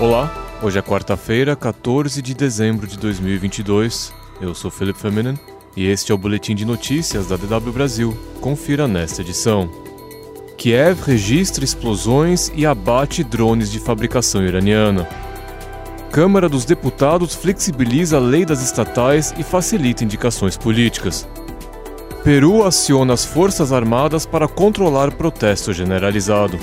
Olá, hoje é quarta-feira, 14 de dezembro de 2022. Eu sou Felipe Feminen e este é o boletim de notícias da DW Brasil. Confira nesta edição. Kiev registra explosões e abate drones de fabricação iraniana. Câmara dos Deputados flexibiliza a lei das estatais e facilita indicações políticas. Peru aciona as Forças Armadas para controlar protesto generalizado.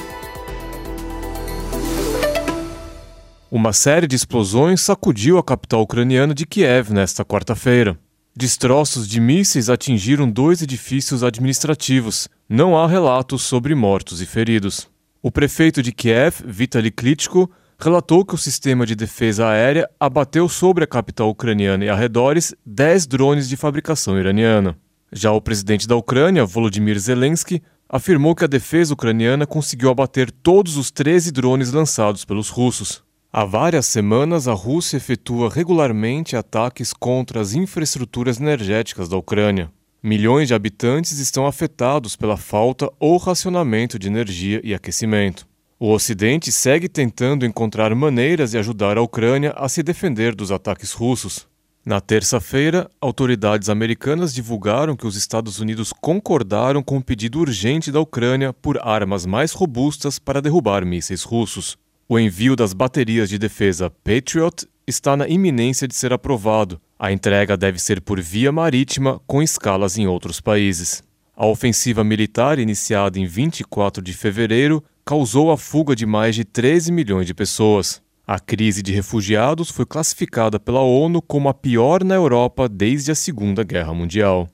Uma série de explosões sacudiu a capital ucraniana de Kiev nesta quarta-feira. Destroços de mísseis atingiram dois edifícios administrativos. Não há relatos sobre mortos e feridos. O prefeito de Kiev, Vitaly Klitschko, relatou que o sistema de defesa aérea abateu sobre a capital ucraniana e arredores 10 drones de fabricação iraniana. Já o presidente da Ucrânia, Volodymyr Zelensky, afirmou que a defesa ucraniana conseguiu abater todos os 13 drones lançados pelos russos. Há várias semanas, a Rússia efetua regularmente ataques contra as infraestruturas energéticas da Ucrânia. Milhões de habitantes estão afetados pela falta ou racionamento de energia e aquecimento. O Ocidente segue tentando encontrar maneiras de ajudar a Ucrânia a se defender dos ataques russos. Na terça-feira, autoridades americanas divulgaram que os Estados Unidos concordaram com o um pedido urgente da Ucrânia por armas mais robustas para derrubar mísseis russos. O envio das baterias de defesa Patriot está na iminência de ser aprovado. A entrega deve ser por via marítima, com escalas em outros países. A ofensiva militar, iniciada em 24 de fevereiro, causou a fuga de mais de 13 milhões de pessoas. A crise de refugiados foi classificada pela ONU como a pior na Europa desde a Segunda Guerra Mundial.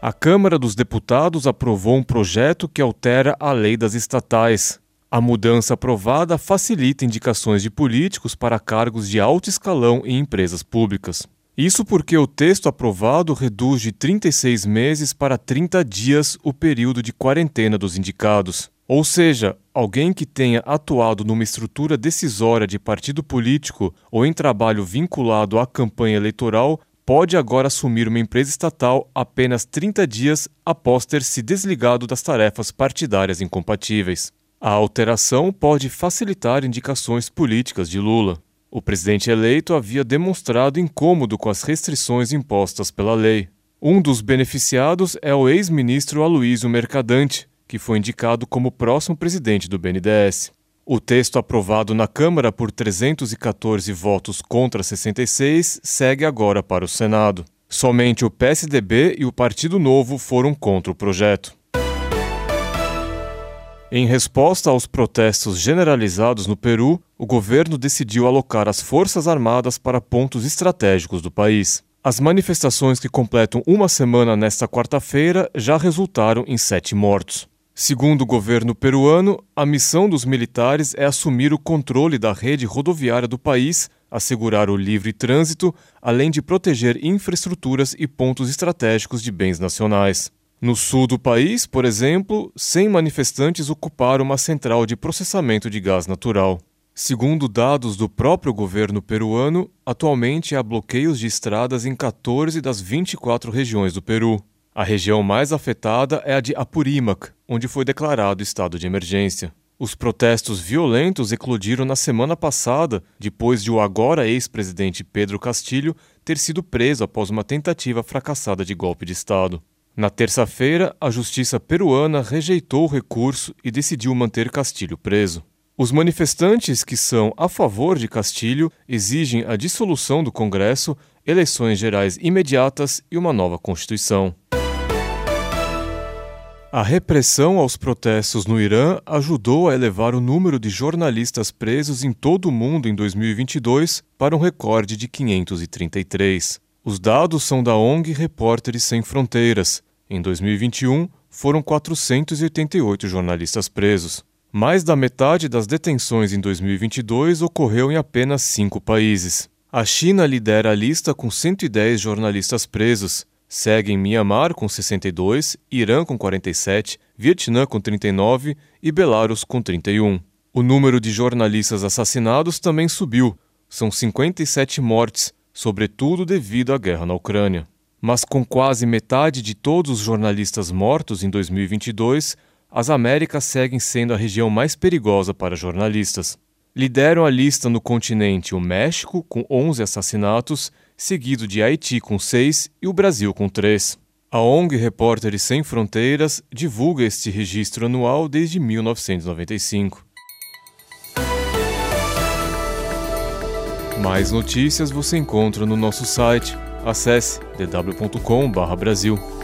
A Câmara dos Deputados aprovou um projeto que altera a lei das estatais. A mudança aprovada facilita indicações de políticos para cargos de alto escalão em empresas públicas. Isso porque o texto aprovado reduz de 36 meses para 30 dias o período de quarentena dos indicados. Ou seja, alguém que tenha atuado numa estrutura decisória de partido político ou em trabalho vinculado à campanha eleitoral pode agora assumir uma empresa estatal apenas 30 dias após ter se desligado das tarefas partidárias incompatíveis. A alteração pode facilitar indicações políticas de Lula. O presidente eleito havia demonstrado incômodo com as restrições impostas pela lei. Um dos beneficiados é o ex-ministro Aloysio Mercadante, que foi indicado como próximo presidente do BNDES. O texto aprovado na Câmara por 314 votos contra 66 segue agora para o Senado. Somente o PSDB e o Partido Novo foram contra o projeto. Em resposta aos protestos generalizados no Peru, o governo decidiu alocar as Forças Armadas para pontos estratégicos do país. As manifestações que completam uma semana nesta quarta-feira já resultaram em sete mortos. Segundo o governo peruano, a missão dos militares é assumir o controle da rede rodoviária do país, assegurar o livre trânsito, além de proteger infraestruturas e pontos estratégicos de bens nacionais. No sul do país, por exemplo, 100 manifestantes ocuparam uma central de processamento de gás natural. Segundo dados do próprio governo peruano, atualmente há bloqueios de estradas em 14 das 24 regiões do Peru. A região mais afetada é a de Apurímac, onde foi declarado estado de emergência. Os protestos violentos eclodiram na semana passada, depois de o agora ex-presidente Pedro Castilho ter sido preso após uma tentativa fracassada de golpe de Estado. Na terça-feira, a justiça peruana rejeitou o recurso e decidiu manter Castilho preso. Os manifestantes que são a favor de Castilho exigem a dissolução do Congresso, eleições gerais imediatas e uma nova Constituição. A repressão aos protestos no Irã ajudou a elevar o número de jornalistas presos em todo o mundo em 2022 para um recorde de 533. Os dados são da ONG Repórteres Sem Fronteiras, em 2021, foram 488 jornalistas presos. Mais da metade das detenções em 2022 ocorreu em apenas cinco países. A China lidera a lista com 110 jornalistas presos. Seguem Myanmar com 62, Irã com 47, Vietnã com 39 e Belarus com 31. O número de jornalistas assassinados também subiu. São 57 mortes, sobretudo devido à guerra na Ucrânia. Mas com quase metade de todos os jornalistas mortos em 2022, as Américas seguem sendo a região mais perigosa para jornalistas. Lideram a lista no continente o México, com 11 assassinatos, seguido de Haiti, com 6 e o Brasil, com 3. A ONG Repórteres Sem Fronteiras divulga este registro anual desde 1995. Mais notícias você encontra no nosso site. Acesse dw.com/brasil.